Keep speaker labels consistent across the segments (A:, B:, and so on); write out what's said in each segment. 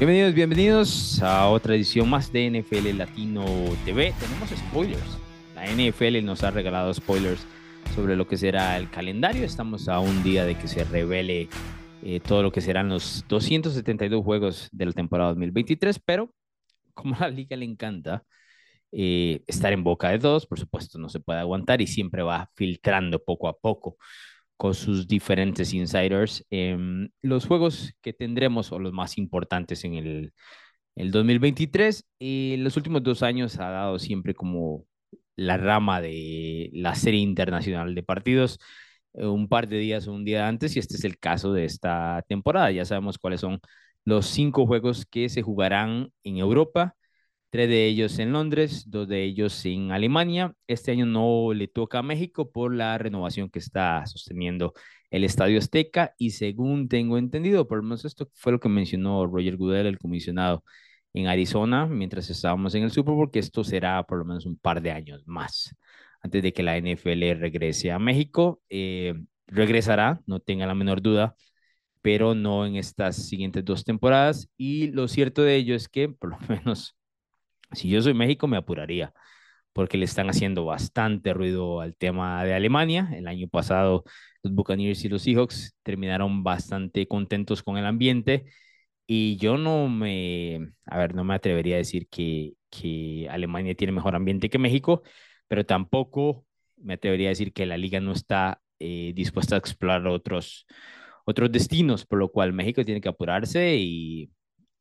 A: Bienvenidos, bienvenidos a otra edición más de NFL Latino TV. Tenemos spoilers. La NFL nos ha regalado spoilers sobre lo que será el calendario. Estamos a un día de que se revele eh, todo lo que serán los 272 juegos de la temporada 2023, pero como a la liga le encanta eh, estar en boca de todos, por supuesto no se puede aguantar y siempre va filtrando poco a poco con sus diferentes insiders em, los juegos que tendremos o los más importantes en el, el 2023. Y los últimos dos años ha dado siempre como la rama de la serie internacional de partidos eh, un par de días o un día antes y este es el caso de esta temporada. Ya sabemos cuáles son los cinco juegos que se jugarán en Europa, tres de ellos en Londres, dos de ellos en Alemania. Este año no le toca a México por la renovación que está sosteniendo el Estadio Azteca y según tengo entendido, por lo menos esto fue lo que mencionó Roger Goodell, el comisionado en Arizona, mientras estábamos en el Super Bowl, que esto será por lo menos un par de años más antes de que la NFL regrese a México. Eh, regresará, no tenga la menor duda, pero no en estas siguientes dos temporadas. Y lo cierto de ello es que, por lo menos, si yo soy México, me apuraría, porque le están haciendo bastante ruido al tema de Alemania. El año pasado, los Buccaneers y los Seahawks terminaron bastante contentos con el ambiente. Y yo no me, a ver, no me atrevería a decir que, Alemania tiene mejor ambiente que México, pero tampoco me atrevería a decir que la liga no está eh, dispuesta a explorar otros, otros destinos, por lo cual México tiene que apurarse y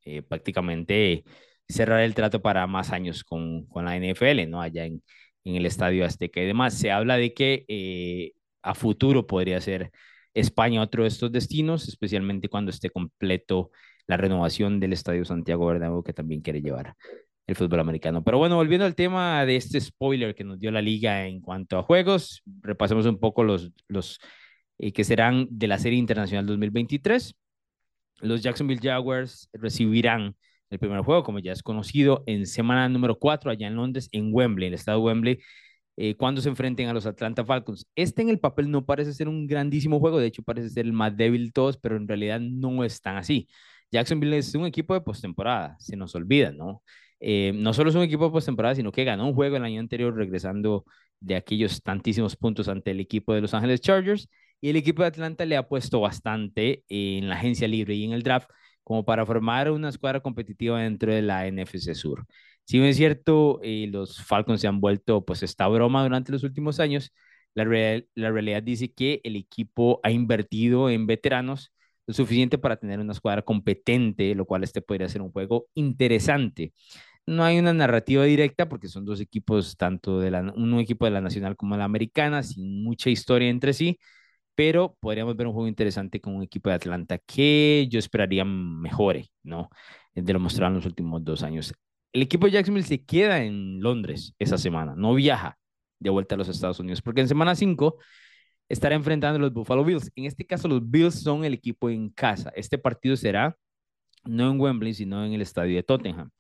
A: eh, prácticamente cerrar el trato para más años con, con la NFL, ¿no? Allá en, en, el Estadio Azteca y demás. Se habla de que eh, a futuro podría ser España otro de estos destinos, especialmente cuando esté completo la renovación del Estadio Santiago Bernabéu que también quiere llevar el fútbol americano. Pero bueno, volviendo al tema de este spoiler que nos dio la liga en cuanto a juegos, repasemos un poco los, los eh, que serán de la Serie Internacional 2023. Los Jacksonville Jaguars recibirán el primer juego, como ya es conocido, en semana número 4 allá en Londres, en Wembley, en el estado de Wembley, eh, cuando se enfrenten a los Atlanta Falcons. Este en el papel no parece ser un grandísimo juego, de hecho parece ser el más débil de todos, pero en realidad no es tan así. Jacksonville es un equipo de postemporada, se nos olvida, ¿no? Eh, no solo es un equipo de postemporada, sino que ganó un juego el año anterior regresando de aquellos tantísimos puntos ante el equipo de Los Ángeles Chargers. Y el equipo de Atlanta le ha puesto bastante en la agencia libre y en el draft como para formar una escuadra competitiva dentro de la NFC Sur. Si bien es cierto, eh, los Falcons se han vuelto pues esta broma durante los últimos años, la, realidad dice que el equipo ha invertido en veteranos lo suficiente para tener una escuadra competente, lo cual este podría ser un juego interesante no hay una narrativa directa porque son dos equipos, tanto de un equipo de la nacional como de la americana, sin mucha historia entre sí, pero podríamos ver un juego interesante con un equipo de Atlanta que yo esperaría mejore, ¿no? De lo mostrado en los últimos dos años. El equipo de Jacksonville se queda en Londres esa semana, no viaja de vuelta a los Estados Unidos, porque en semana 5 estará enfrentando a los Buffalo Bills. En este caso, los Bills son el equipo en casa. Este partido será no en Wembley, sino en el estadio de Tottenham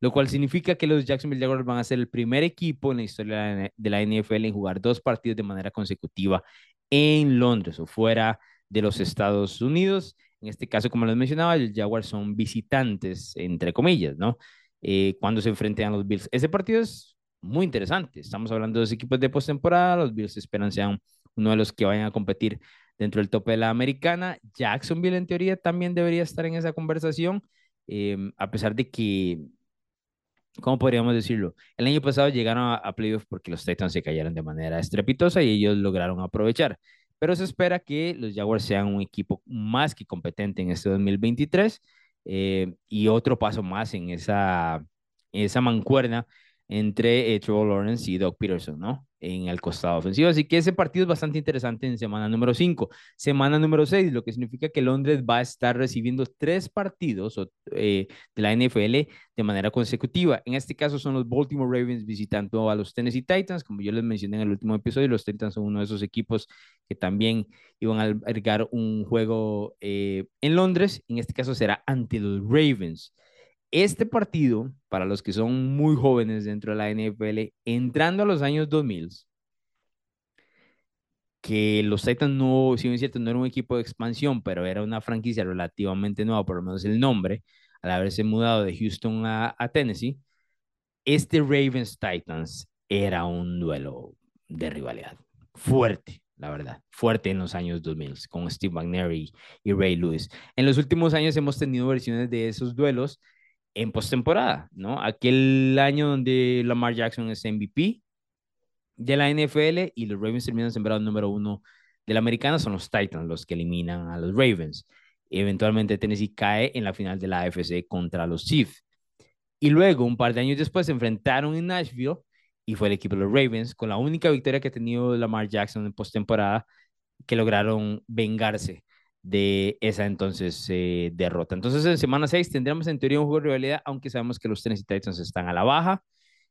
A: lo cual significa que los Jacksonville Jaguars van a ser el primer equipo en la historia de la NFL en jugar dos partidos de manera consecutiva en Londres o fuera de los Estados Unidos. En este caso, como les mencionaba, los Jaguars son visitantes, entre comillas, ¿no? Eh, cuando se enfrenten a los Bills. Ese partido es muy interesante. Estamos hablando de dos equipos de postemporada. Los Bills esperan sean uno de los que vayan a competir dentro del tope de la americana. Jacksonville, en teoría, también debería estar en esa conversación, eh, a pesar de que ¿cómo podríamos decirlo? El año pasado llegaron a, a playoffs porque los Titans se cayeron de manera estrepitosa y ellos lograron aprovechar. Pero se espera que los Jaguars sean un equipo más que competente en este 2023 eh, y otro paso más en esa, esa mancuerna entre eh, Trevor Lawrence y Doug Peterson, ¿no? En el costado ofensivo. Así que ese partido es bastante interesante en semana número 5. Semana número 6, lo que significa que Londres va a estar recibiendo tres partidos eh, de la NFL de manera consecutiva. En este caso son los Baltimore Ravens visitando a los Tennessee Titans. Como yo les mencioné en el último episodio, los Titans son uno de esos equipos que también iban a albergar un juego eh, en Londres. En este caso será ante los Ravens este partido, para los que son muy jóvenes dentro de la NFL, entrando a los años 2000, que los Titans no, si bien es cierto, no era un equipo de expansión, pero era una franquicia relativamente nueva, por lo menos el nombre, al haberse mudado de Houston a, a Tennessee, este Ravens Titans era un duelo de rivalidad fuerte, la verdad, fuerte en los años 2000 con Steve McNair y, Ray Lewis. En los últimos años hemos tenido versiones de esos duelos en postemporada, ¿no? Aquel año donde Lamar Jackson es MVP de la NFL y los Ravens terminan sembrado número uno de la americana, son los Titans los que eliminan a los Ravens. Eventualmente Tennessee cae en la final de la AFC contra los Chiefs. Y luego, un par de años después, se enfrentaron en Nashville y fue el equipo de los Ravens, con la única victoria que ha tenido Lamar Jackson en postemporada, que lograron vengarse de esa entonces eh, derrota. Entonces, en semana 6 tendremos en teoría un juego de rivalidad, aunque sabemos que los Tennessee Titans están a la baja,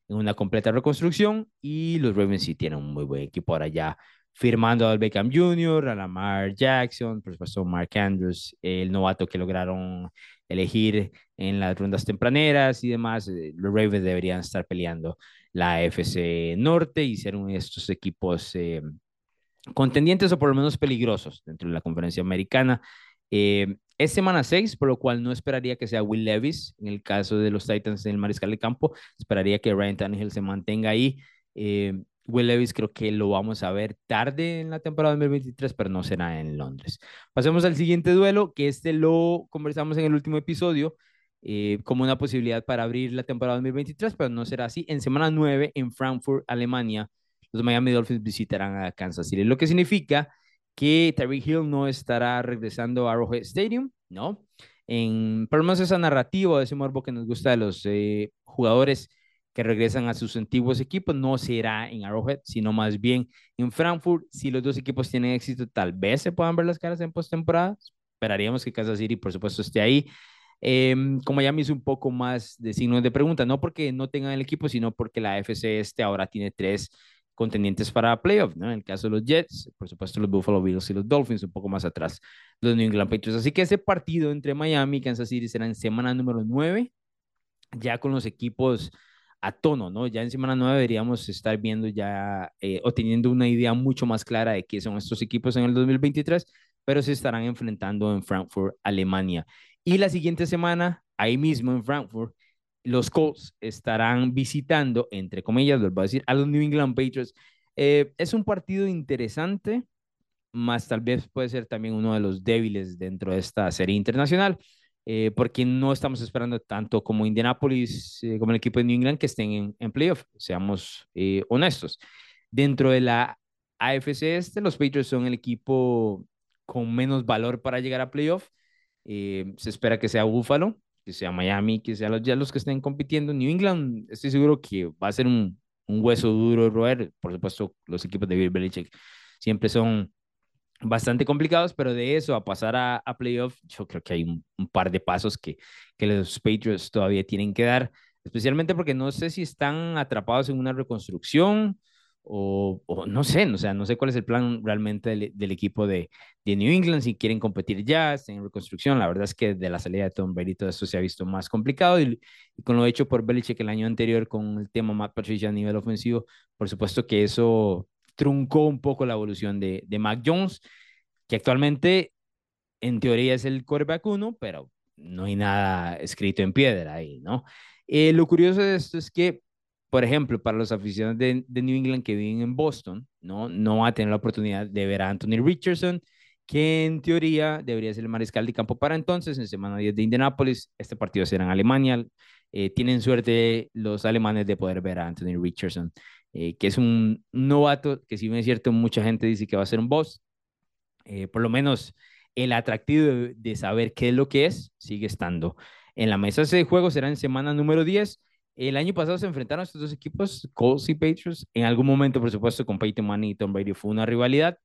A: en una completa reconstrucción, y los Ravens sí tienen un muy buen equipo ahora ya firmando al Beckham Jr., a Lamar Jackson, por supuesto Mark Andrews, el novato que lograron elegir en las rondas tempraneras y demás. Eh, los Ravens deberían estar peleando la FC Norte y ser uno de estos equipos eh, contendientes o por lo menos peligrosos dentro de la conferencia americana. Eh, es semana 6, por lo cual no esperaría que sea Will Levis. En el caso de los Titans en el mariscal de campo, esperaría que Ryan Tannehill se mantenga ahí. Eh, Will Levis creo que lo vamos a ver tarde en la temporada 2023, pero no será en Londres. Pasemos al siguiente duelo, que este lo conversamos en el último episodio eh, como una posibilidad para abrir la temporada 2023, pero no será así. En semana 9, en Frankfurt, Alemania, los Miami Dolphins visitarán a Kansas City, lo que significa que Tyreek Hill no estará regresando a Arrowhead Stadium, ¿no? En, por lo menos esa narrativa, ese morbo que nos gusta de los eh, jugadores que regresan a sus antiguos equipos no será en Arrowhead, sino más bien en Frankfurt. Si los dos equipos tienen éxito, tal vez se puedan ver las caras en postemporada. Esperaríamos que Kansas City, por supuesto, esté ahí. Eh, como ya me hizo un poco más de signos de pregunta, no porque no tengan el equipo, sino porque la FC este ahora tiene tres contendientes para playoff, ¿no? En el caso de los Jets, por supuesto los Buffalo Bills y los Dolphins, un poco más atrás los New England Patriots. Así que ese partido entre Miami y Kansas City será en semana número 9, ya con los equipos a tono, ¿no? Ya en semana 9 deberíamos estar viendo ya eh, o teniendo una idea mucho más clara de qué son estos equipos en el 2023, pero se estarán enfrentando en Frankfurt, Alemania. Y la siguiente semana, ahí mismo en Frankfurt, los Colts estarán visitando, entre comillas, les voy a decir, a los New England Patriots. Eh, es un partido interesante, más tal vez puede ser también uno de los débiles dentro de esta serie internacional. Eh, porque no estamos esperando tanto como Indianapolis, eh, como el equipo de New England, que estén en, playoff, seamos eh, honestos. Dentro de la AFC este, los Patriots son el equipo con menos valor para llegar a playoff. se espera que sea Buffalo, que sea Miami, que sean los, ya los que estén compitiendo. New England, estoy seguro que va a ser un, un hueso duro de roer. Por supuesto, los equipos de Bill Belichick siempre son bastante complicados, pero de eso a pasar a, a playoff, yo creo que hay un, par de pasos que, que los Patriots todavía tienen que dar, especialmente porque no sé si están atrapados en una reconstrucción o, no sé, o sea, no sé cuál es el plan realmente del, equipo de, de, New England, si quieren competir ya, están en reconstrucción, la verdad es que de la salida de Tom Brady todo esto se ha visto más complicado y, y con lo hecho por Belichick el año anterior con el tema Matt Patricia a nivel ofensivo, por supuesto que eso truncó un poco la evolución de, de Mac Jones, que actualmente en teoría es el quarterback uno, pero no hay nada escrito en piedra ahí, ¿no? Eh, lo curioso de esto es que, por ejemplo, para los aficionados de, de, New England que viven en Boston, ¿no? No va a tener la oportunidad de ver a Anthony Richardson, que en teoría debería ser el mariscal de campo para entonces, en semana 10 de Indianapolis. Este partido será en Alemania. Eh, tienen suerte los alemanes de poder ver a Anthony Richardson eh, que es un novato que si bien es cierto, mucha gente dice que va a ser un boss, eh, por lo menos el atractivo de, saber qué es lo que es sigue estando en la mesa. Ese juego será en semana número 10. El año pasado se enfrentaron estos dos equipos, Colts y Patriots. En algún momento, por supuesto, con Peyton Manning y Tom Brady fue una rivalidad.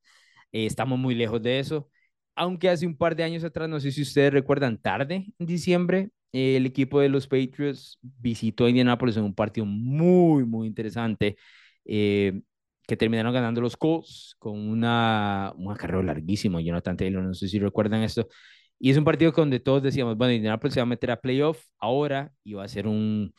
A: Eh, estamos muy lejos de eso. Aunque hace un par de años atrás, no sé si ustedes recuerdan, tarde en diciembre, el equipo de los Patriots visitó Indianapolis en un partido muy, muy interesante eh, que terminaron ganando los Colts con una, un acarreo larguísimo. Jonathan Taylor, no sé si recuerdan esto. Y es un partido donde todos decíamos, bueno, Indianapolis se va a meter a playoff ahora y va a ser un,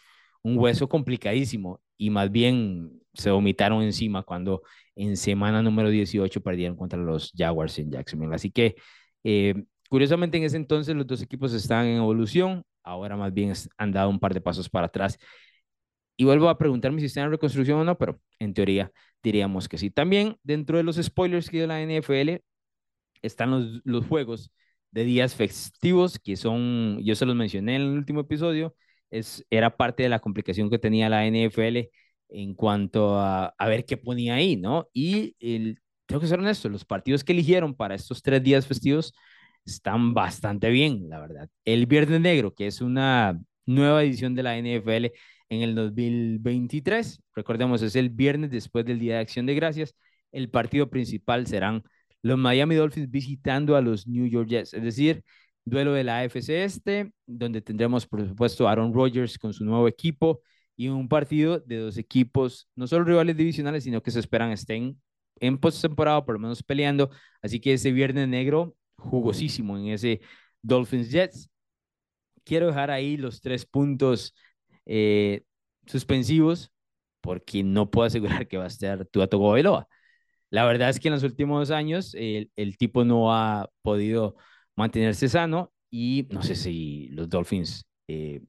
A: un hueso complicadísimo. Y más bien se vomitaron encima cuando en semana número 18 perdieron contra los Jaguars en Jacksonville. Así que, eh, curiosamente, en ese entonces los dos equipos estaban en evolución. ahora más bien han dado un par de pasos para atrás. Y vuelvo a preguntarme si están en reconstrucción o no, pero en teoría diríamos que sí. También dentro de los spoilers que dio la NFL están los, los juegos de días festivos, que son, yo se los mencioné en el último episodio, es, era parte de la complicación que tenía la NFL en cuanto a, a ver qué ponía ahí, ¿no? Y el, tengo que ser honesto, los partidos que eligieron para estos tres días festivos están bastante bien, la verdad. El Viernes Negro, que es una nueva edición de la NFL en el 2023, recordemos, es el viernes después del Día de Acción de Gracias. El partido principal serán los Miami Dolphins visitando a los New York Jets, es decir, duelo de la AFC Este, donde tendremos, por supuesto, Aaron Rodgers con su nuevo equipo y un partido de dos equipos, no solo rivales divisionales, sino que se esperan estén en postemporada, por lo menos peleando. Así que ese viernes negro, jugosísimo en ese Dolphins Jets. Quiero dejar ahí los tres puntos eh, suspensivos porque no puedo asegurar que va a estar Tua Tagovailoa. La verdad es que en los últimos años el tipo no ha podido mantenerse sano y no sé si los Dolphins eh,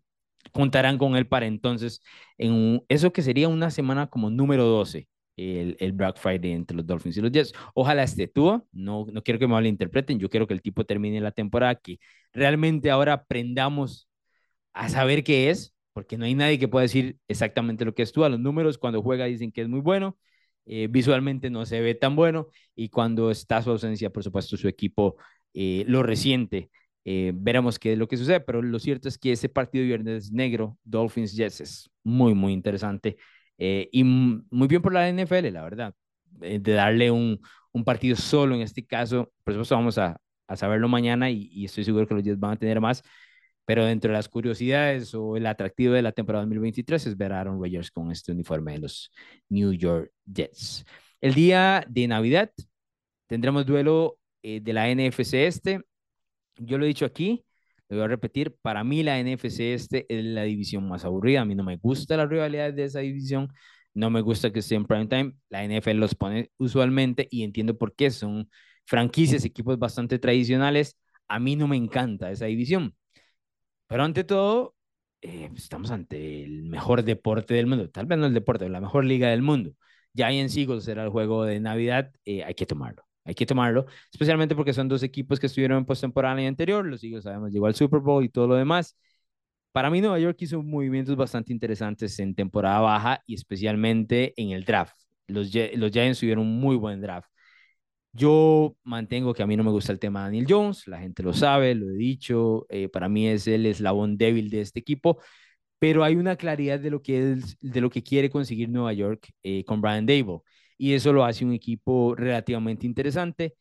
A: contarán con él para entonces en eso que sería una semana como número 12 el, el, Black Friday entre los Dolphins y los Jets. Ojalá esté tú, no, no quiero que me malinterpreten, yo quiero que el tipo termine la temporada, que realmente ahora aprendamos a saber qué es, porque no hay nadie que pueda decir exactamente lo que es tú. A los números cuando juega dicen que es muy bueno, eh, visualmente no se ve tan bueno y cuando está su ausencia, por supuesto, su equipo eh, lo resiente. Eh, veremos qué es lo que sucede, pero lo cierto es que ese partido viernes negro, Dolphins Jets, es muy, muy interesante eh, y muy bien por la NFL, la verdad, de darle un, un, partido solo en este caso. Por supuesto, vamos a, a saberlo mañana y, y, estoy seguro que los Jets van a tener más. Pero dentro de las curiosidades o el atractivo de la temporada 2023 es ver a Aaron Rodgers con este uniforme de los New York Jets. El día de Navidad tendremos duelo eh, de la NFC este. Yo lo he dicho aquí, lo voy a repetir, para mí la NFC este es la división más aburrida. A mí no me gusta la rivalidad de esa división, no me gusta que esté en prime time. La NFL los pone usualmente y entiendo por qué. Son franquicias, equipos bastante tradicionales. A mí no me encanta esa división. Pero ante todo, eh, estamos ante el mejor deporte del mundo. Tal vez no el deporte, la mejor liga del mundo. Giants Eagles será el juego de Navidad. Eh, hay que tomarlo. Hay que tomarlo, especialmente porque son dos equipos que estuvieron en postemporada y anterior. Los Eagles, sabemos, llegó al Super Bowl y todo lo demás. Para mí, Nueva York hizo movimientos bastante interesantes en temporada baja y especialmente en el draft. Los, los Giants tuvieron un muy buen draft. Yo mantengo que a mí no me gusta el tema de Daniel Jones, la gente lo sabe, lo he dicho, eh, para mí es el eslabón débil de este equipo, pero hay una claridad de lo que, es, de lo que quiere conseguir Nueva York eh, con Brian Dable y eso lo hace un equipo relativamente interesante.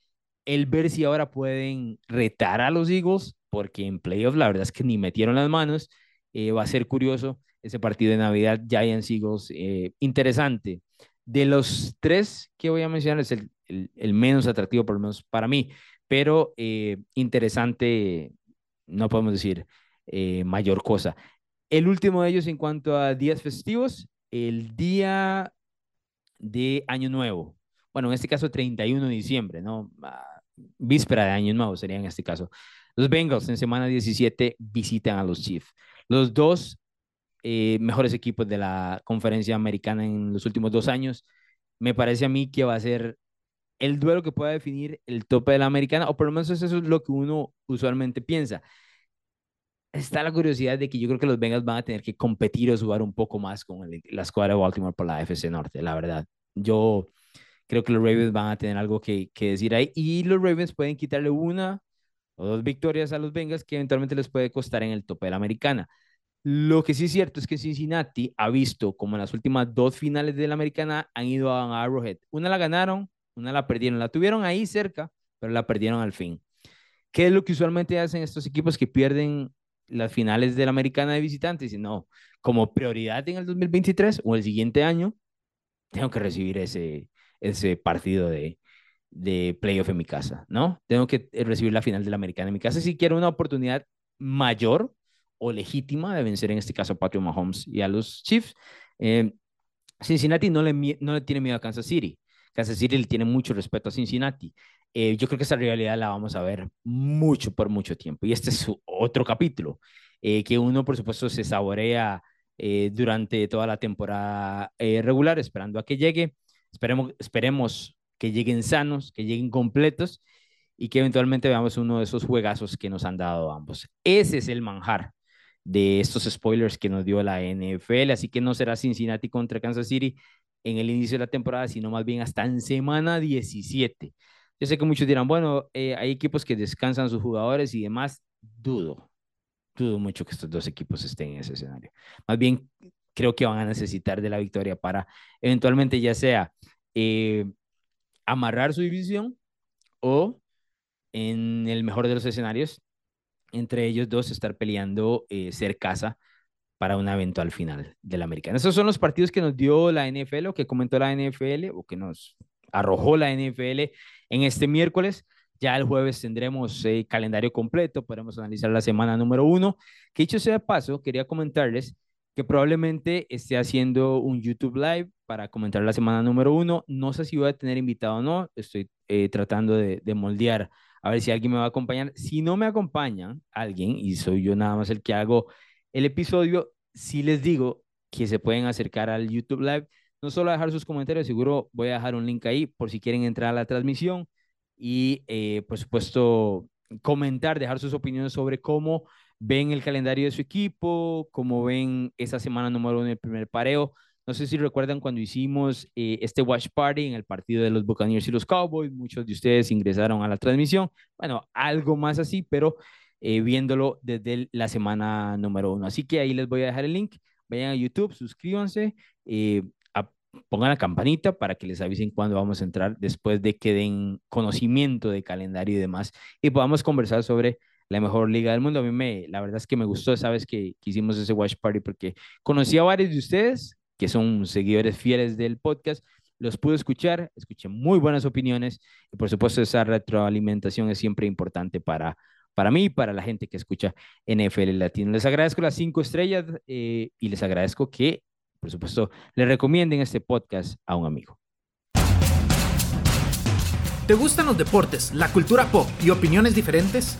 A: El ver si ahora pueden retar a los Eagles, porque en playoffs la verdad es que ni metieron las manos. Eh, va a ser curioso ese partido de Navidad, Giants Eagles, eh, interesante. De los tres que voy a mencionar, es el, el, menos atractivo, por lo menos para mí, pero eh, interesante, no podemos decir mayor cosa. El último de ellos en cuanto a días festivos, el día de Año Nuevo. Bueno, en este caso 31 de diciembre, ¿no? Ah, víspera de Año Nuevo sería en este caso. Los Bengals en semana 17 visitan a los Chiefs. Los dos eh, mejores equipos de la conferencia americana en los últimos dos años. Me parece a mí que va a ser el duelo que pueda definir el tope de la americana, o por lo menos eso es lo que uno usualmente piensa. Está la curiosidad de que yo creo que los Bengals van a tener que competir o jugar un poco más con la escuadra de Baltimore por la FC Norte, la verdad. Yo creo que los Ravens van a tener algo que, que decir ahí y los Ravens pueden quitarle una o dos victorias a los Bengals que eventualmente les puede costar en el tope de la americana. Lo que sí es cierto es que Cincinnati ha visto como en las últimas dos finales de la americana han ido a Arrowhead. Una la ganaron, una la perdieron. La tuvieron ahí cerca, pero la perdieron al fin. ¿Qué es lo que usualmente hacen estos equipos que pierden las finales de la americana de visitantes? Y no, como prioridad en el 2023 o el siguiente año, tengo que recibir ese, ese partido de, de playoff en mi casa, ¿no? Tengo que recibir la final de la americana en mi casa si quiero una oportunidad mayor o legítima de vencer en este caso a Patrick Mahomes y a los Chiefs. Eh, Cincinnati no le, no le tiene miedo a Kansas City. Kansas City le tiene mucho respeto a Cincinnati. Eh, yo creo que esa rivalidad la vamos a ver mucho por mucho tiempo. Y este es otro capítulo. eh, que uno, por supuesto, se saborea eh, durante toda la temporada regular, esperando a que llegue. Esperemos, esperemos que lleguen sanos, que lleguen completos y que eventualmente veamos uno de esos juegazos que nos han dado ambos. Ese es el manjar de estos spoilers que nos dio la NFL, así que no será Cincinnati contra Kansas City en el inicio de la temporada, sino más bien hasta en semana 17. Yo sé que muchos dirán, bueno, eh, hay equipos que descansan sus jugadores y demás. Dudo, dudo mucho que estos dos equipos estén en ese escenario. Más bien, creo que van a necesitar de la victoria para eventualmente ya sea eh, amarrar su división o en el mejor de los escenarios, entre ellos dos estar peleando eh, ser casa para una eventual final del americano. Esos son los partidos que nos dio la NFL o que comentó la NFL o que nos arrojó la NFL en este miércoles. Ya el jueves tendremos el calendario completo, podremos analizar la semana número uno. Que dicho sea de paso, quería comentarles que probablemente esté haciendo un YouTube Live para comentar la semana número uno. No sé si voy a tener invitado o no, estoy eh, tratando de, de moldear a ver si alguien me va a acompañar. Si no me acompaña alguien y soy yo nada más el que hago el episodio, sí les digo que se pueden acercar al YouTube Live, no solo a dejar sus comentarios, seguro voy a dejar un link ahí por si quieren entrar a la transmisión y eh, por supuesto comentar, dejar sus opiniones sobre cómo ven el calendario de su equipo, cómo ven esa semana número uno del primer pareo. No sé si recuerdan cuando hicimos eh, este watch party en el partido de los Buccaneers y los Cowboys, muchos de ustedes ingresaron a la transmisión. Bueno, algo más así, pero eh, viéndolo desde la semana número uno. Así que ahí les voy a dejar el link. Vayan a YouTube, suscríbanse, eh, pongan la campanita para que les avisen cuando vamos a entrar después de que den conocimiento de calendario y demás y podamos conversar sobre la mejor liga del mundo. A mí me, la verdad es que me gustó, sabes que, que hicimos ese watch party porque conocí a varios de ustedes que son seguidores fieles del podcast, los pude escuchar, escuché muy buenas opiniones y por supuesto esa retroalimentación es siempre importante para, para mí y para la gente que escucha NFL Latino. Les agradezco las cinco estrellas eh, y les agradezco que, por supuesto, le recomienden este podcast a un amigo.
B: ¿Te gustan los deportes, la cultura pop y opiniones diferentes?